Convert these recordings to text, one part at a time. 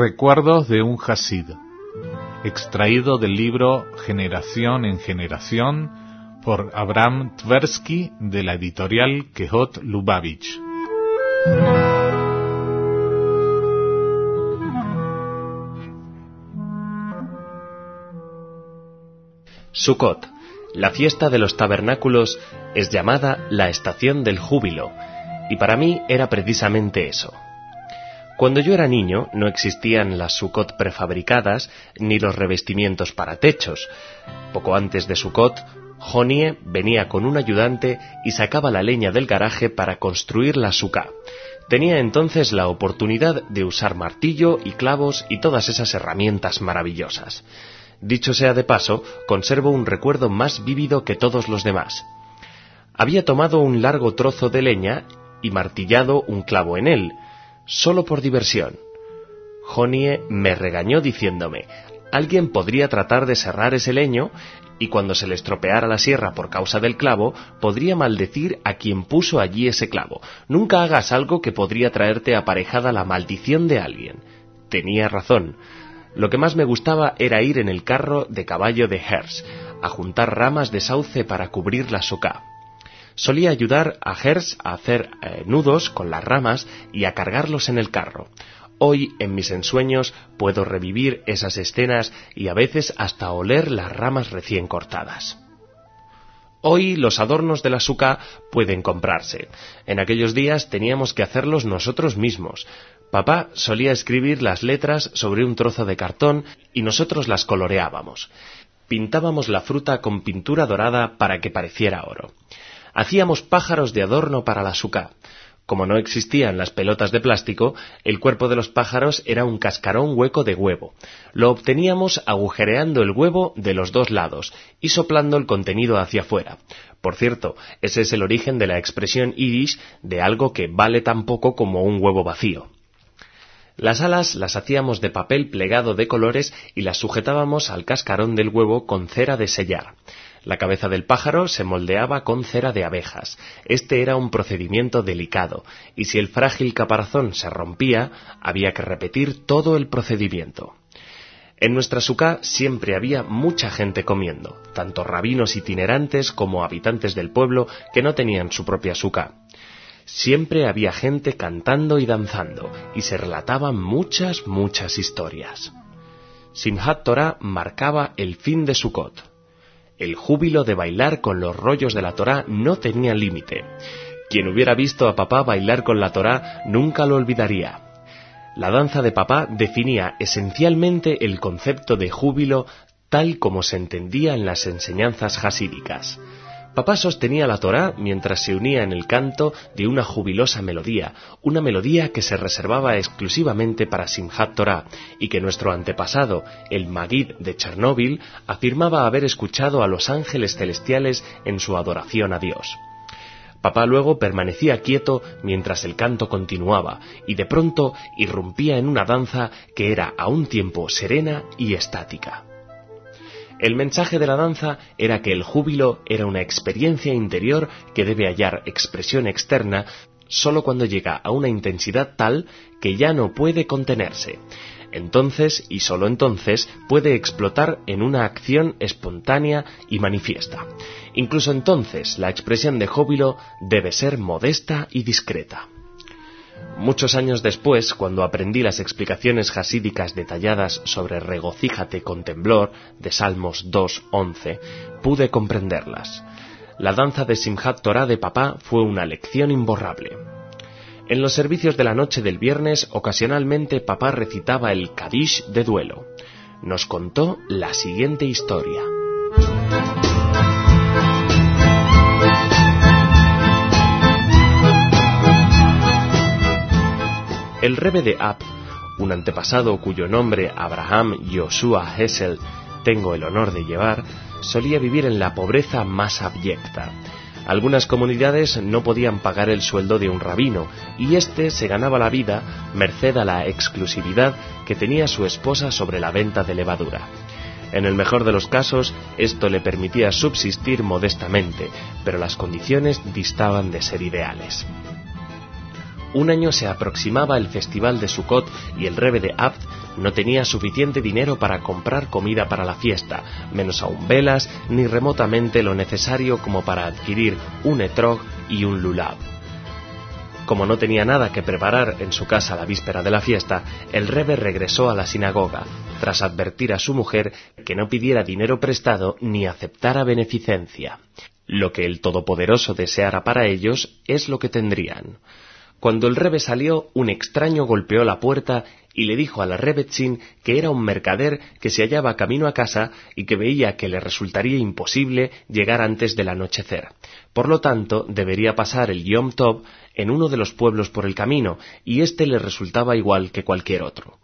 Recuerdos de un Hasid, extraído del libro Generación en Generación por Abraham Tversky de la editorial Kehot Lubavitch. Sukkot, la fiesta de los tabernáculos, es llamada la estación del júbilo, y para mí era precisamente eso. Cuando yo era niño no existían las Sukkot prefabricadas ni los revestimientos para techos. Poco antes de Sukkot, Jonie venía con un ayudante y sacaba la leña del garaje para construir la suká. Tenía entonces la oportunidad de usar martillo y clavos y todas esas herramientas maravillosas. Dicho sea de paso, conservo un recuerdo más vívido que todos los demás. Había tomado un largo trozo de leña y martillado un clavo en él, solo por diversión. Jonie me regañó diciéndome, alguien podría tratar de serrar ese leño y cuando se le estropeara la sierra por causa del clavo, podría maldecir a quien puso allí ese clavo. Nunca hagas algo que podría traerte aparejada la maldición de alguien. Tenía razón. Lo que más me gustaba era ir en el carro de caballo de Hers, a juntar ramas de sauce para cubrir la soca. Solía ayudar a Hers a hacer eh, nudos con las ramas y a cargarlos en el carro. Hoy, en mis ensueños, puedo revivir esas escenas y a veces hasta oler las ramas recién cortadas. Hoy los adornos de la suca pueden comprarse. En aquellos días teníamos que hacerlos nosotros mismos. Papá solía escribir las letras sobre un trozo de cartón y nosotros las coloreábamos. Pintábamos la fruta con pintura dorada para que pareciera oro. Hacíamos pájaros de adorno para la suca. Como no existían las pelotas de plástico, el cuerpo de los pájaros era un cascarón hueco de huevo. Lo obteníamos agujereando el huevo de los dos lados y soplando el contenido hacia afuera. Por cierto, ese es el origen de la expresión yiddish de algo que vale tan poco como un huevo vacío. Las alas las hacíamos de papel plegado de colores y las sujetábamos al cascarón del huevo con cera de sellar. La cabeza del pájaro se moldeaba con cera de abejas. Este era un procedimiento delicado, y si el frágil caparazón se rompía, había que repetir todo el procedimiento. En nuestra suká siempre había mucha gente comiendo, tanto rabinos itinerantes como habitantes del pueblo que no tenían su propia suká. Siempre había gente cantando y danzando, y se relataban muchas, muchas historias. Simhat Torah marcaba el fin de Sukkot. El júbilo de bailar con los rollos de la Torá no tenía límite. Quien hubiera visto a papá bailar con la Torá nunca lo olvidaría. La danza de papá definía esencialmente el concepto de júbilo tal como se entendía en las enseñanzas hasídicas. Papá sostenía la Torá mientras se unía en el canto de una jubilosa melodía, una melodía que se reservaba exclusivamente para Simhat Torah y que nuestro antepasado, el Magid de Chernóbil, afirmaba haber escuchado a los ángeles celestiales en su adoración a Dios. Papá luego permanecía quieto mientras el canto continuaba y de pronto irrumpía en una danza que era a un tiempo serena y estática. El mensaje de la danza era que el júbilo era una experiencia interior que debe hallar expresión externa solo cuando llega a una intensidad tal que ya no puede contenerse. Entonces, y solo entonces, puede explotar en una acción espontánea y manifiesta. Incluso entonces, la expresión de júbilo debe ser modesta y discreta. Muchos años después, cuando aprendí las explicaciones jasídicas detalladas sobre regocíjate con temblor de Salmos 2.11, pude comprenderlas. La danza de Simhat Torah de papá fue una lección imborrable. En los servicios de la noche del viernes, ocasionalmente papá recitaba el Kadish de duelo. Nos contó la siguiente historia. El rebe de Ab, un antepasado cuyo nombre Abraham Joshua Hessel tengo el honor de llevar, solía vivir en la pobreza más abyecta. Algunas comunidades no podían pagar el sueldo de un rabino y éste se ganaba la vida merced a la exclusividad que tenía su esposa sobre la venta de levadura. En el mejor de los casos, esto le permitía subsistir modestamente, pero las condiciones distaban de ser ideales. Un año se aproximaba el festival de Sukkot y el rebe de Abt no tenía suficiente dinero para comprar comida para la fiesta, menos aún velas, ni remotamente lo necesario como para adquirir un etrog y un lulab. Como no tenía nada que preparar en su casa la víspera de la fiesta, el rebe regresó a la sinagoga, tras advertir a su mujer que no pidiera dinero prestado ni aceptara beneficencia. Lo que el Todopoderoso deseara para ellos es lo que tendrían. Cuando el rebe salió, un extraño golpeó la puerta y le dijo a la Rebetzin que era un mercader que se hallaba camino a casa y que veía que le resultaría imposible llegar antes del anochecer. Por lo tanto, debería pasar el Yom Tov en uno de los pueblos por el camino, y éste le resultaba igual que cualquier otro.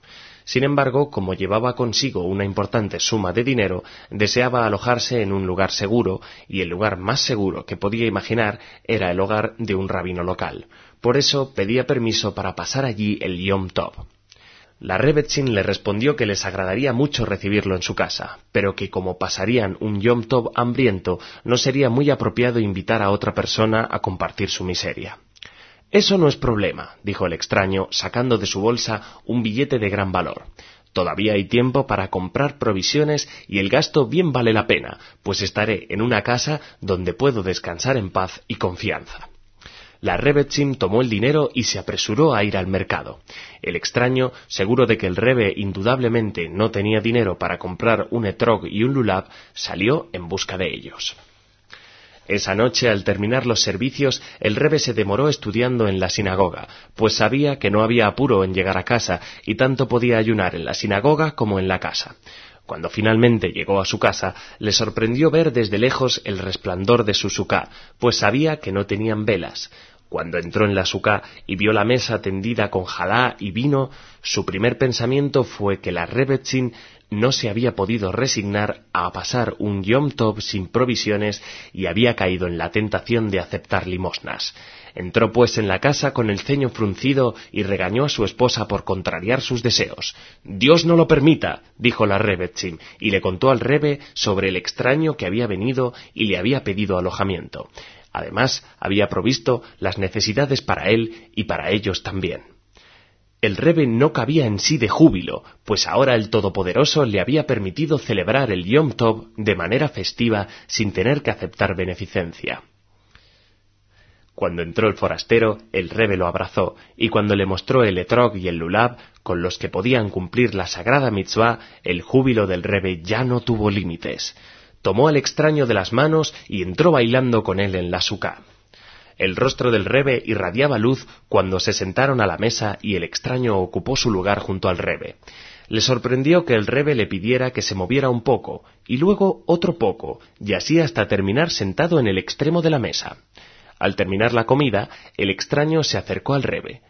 Sin embargo, como llevaba consigo una importante suma de dinero, deseaba alojarse en un lugar seguro, y el lugar más seguro que podía imaginar era el hogar de un rabino local. Por eso pedía permiso para pasar allí el Yom Tov. La Rebetzin le respondió que les agradaría mucho recibirlo en su casa, pero que como pasarían un Yom Tov hambriento, no sería muy apropiado invitar a otra persona a compartir su miseria. Eso no es problema, dijo el extraño, sacando de su bolsa un billete de gran valor. Todavía hay tiempo para comprar provisiones y el gasto bien vale la pena, pues estaré en una casa donde puedo descansar en paz y confianza. La Rebetzin tomó el dinero y se apresuró a ir al mercado. El extraño, seguro de que el Rebe indudablemente no tenía dinero para comprar un etrog y un lulab, salió en busca de ellos. Esa noche, al terminar los servicios, el Rebe se demoró estudiando en la sinagoga, pues sabía que no había apuro en llegar a casa y tanto podía ayunar en la sinagoga como en la casa. Cuando finalmente llegó a su casa, le sorprendió ver desde lejos el resplandor de su sucá, pues sabía que no tenían velas. Cuando entró en la sucá y vio la mesa tendida con jalá y vino, su primer pensamiento fue que la Rebetzin no se había podido resignar a pasar un Yom Tov sin provisiones y había caído en la tentación de aceptar limosnas. Entró pues en la casa con el ceño fruncido y regañó a su esposa por contrariar sus deseos. Dios no lo permita, dijo la Rebetzin, y le contó al Rebe sobre el extraño que había venido y le había pedido alojamiento. Además, había provisto las necesidades para él y para ellos también. El Rebe no cabía en sí de júbilo, pues ahora el Todopoderoso le había permitido celebrar el Yom Tov de manera festiva sin tener que aceptar beneficencia. Cuando entró el forastero, el rebe lo abrazó, y cuando le mostró el etrog y el lulab, con los que podían cumplir la sagrada mitzvah, el júbilo del rebe ya no tuvo límites. Tomó al extraño de las manos y entró bailando con él en la suca. El rostro del rebe irradiaba luz cuando se sentaron a la mesa y el extraño ocupó su lugar junto al rebe. Le sorprendió que el rebe le pidiera que se moviera un poco, y luego otro poco, y así hasta terminar sentado en el extremo de la mesa. Al terminar la comida, el extraño se acercó al rebe.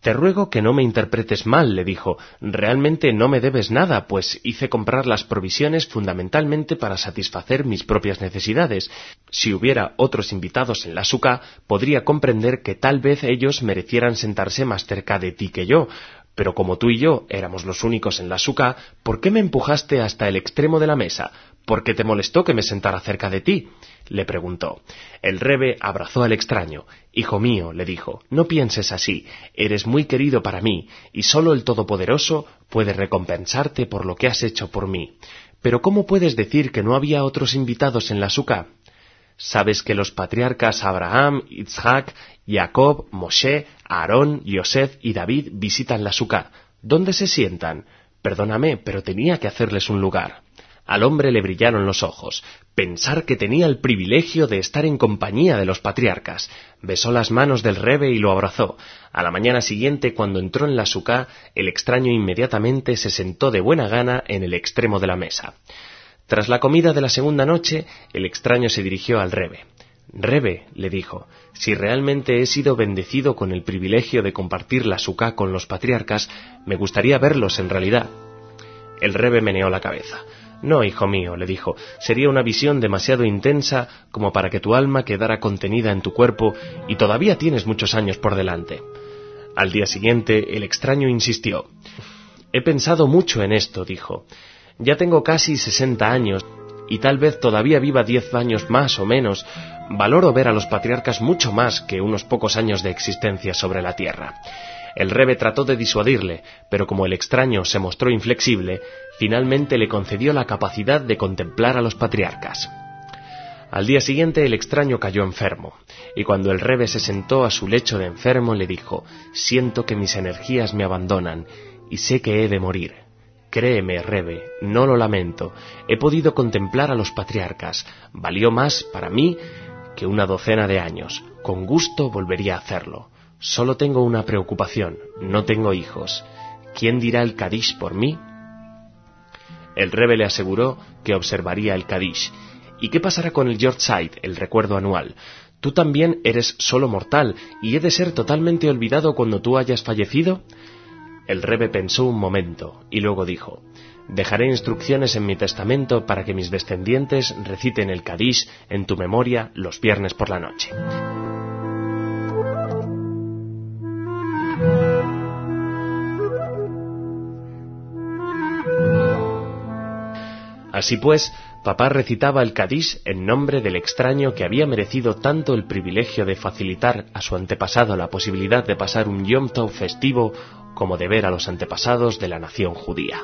Te ruego que no me interpretes mal, le dijo. Realmente no me debes nada, pues hice comprar las provisiones fundamentalmente para satisfacer mis propias necesidades. Si hubiera otros invitados en la suca, podría comprender que tal vez ellos merecieran sentarse más cerca de ti que yo. Pero como tú y yo éramos los únicos en la suca, ¿por qué me empujaste hasta el extremo de la mesa? ¿Por qué te molestó que me sentara cerca de ti? Le preguntó. El rebe abrazó al extraño. Hijo mío, le dijo, no pienses así. Eres muy querido para mí, y sólo el Todopoderoso puede recompensarte por lo que has hecho por mí. Pero ¿cómo puedes decir que no había otros invitados en la suca? Sabes que los patriarcas Abraham, Isaac, Jacob, Moshe, Aarón, Yosef y David visitan la suca. ¿Dónde se sientan? Perdóname, pero tenía que hacerles un lugar. Al hombre le brillaron los ojos. Pensar que tenía el privilegio de estar en compañía de los patriarcas. Besó las manos del rebe y lo abrazó. A la mañana siguiente, cuando entró en la sucá, el extraño inmediatamente se sentó de buena gana en el extremo de la mesa. Tras la comida de la segunda noche, el extraño se dirigió al rebe. Rebe, le dijo, si realmente he sido bendecido con el privilegio de compartir la sucá con los patriarcas, me gustaría verlos en realidad. El rebe meneó la cabeza. No, hijo mío, le dijo, sería una visión demasiado intensa como para que tu alma quedara contenida en tu cuerpo y todavía tienes muchos años por delante. Al día siguiente, el extraño insistió. He pensado mucho en esto, dijo. Ya tengo casi sesenta años y tal vez todavía viva diez años más o menos, valoro ver a los patriarcas mucho más que unos pocos años de existencia sobre la tierra. El rebe trató de disuadirle, pero como el extraño se mostró inflexible, finalmente le concedió la capacidad de contemplar a los patriarcas. Al día siguiente el extraño cayó enfermo, y cuando el rebe se sentó a su lecho de enfermo le dijo Siento que mis energías me abandonan, y sé que he de morir. Créeme, Rebe, no lo lamento. He podido contemplar a los patriarcas. Valió más para mí que una docena de años. Con gusto volvería a hacerlo. Solo tengo una preocupación. No tengo hijos. ¿Quién dirá el Kadish por mí? El Rebe le aseguró que observaría el Kadish. ¿Y qué pasará con el Yorkshire, el recuerdo anual? Tú también eres solo mortal y he de ser totalmente olvidado cuando tú hayas fallecido. El rebe pensó un momento y luego dijo Dejaré instrucciones en mi testamento para que mis descendientes reciten el Kadish en tu memoria los viernes por la noche. Así pues, papá recitaba el Kadish en nombre del extraño que había merecido tanto el privilegio de facilitar a su antepasado la posibilidad de pasar un Yom Tov festivo como de ver a los antepasados de la nación judía.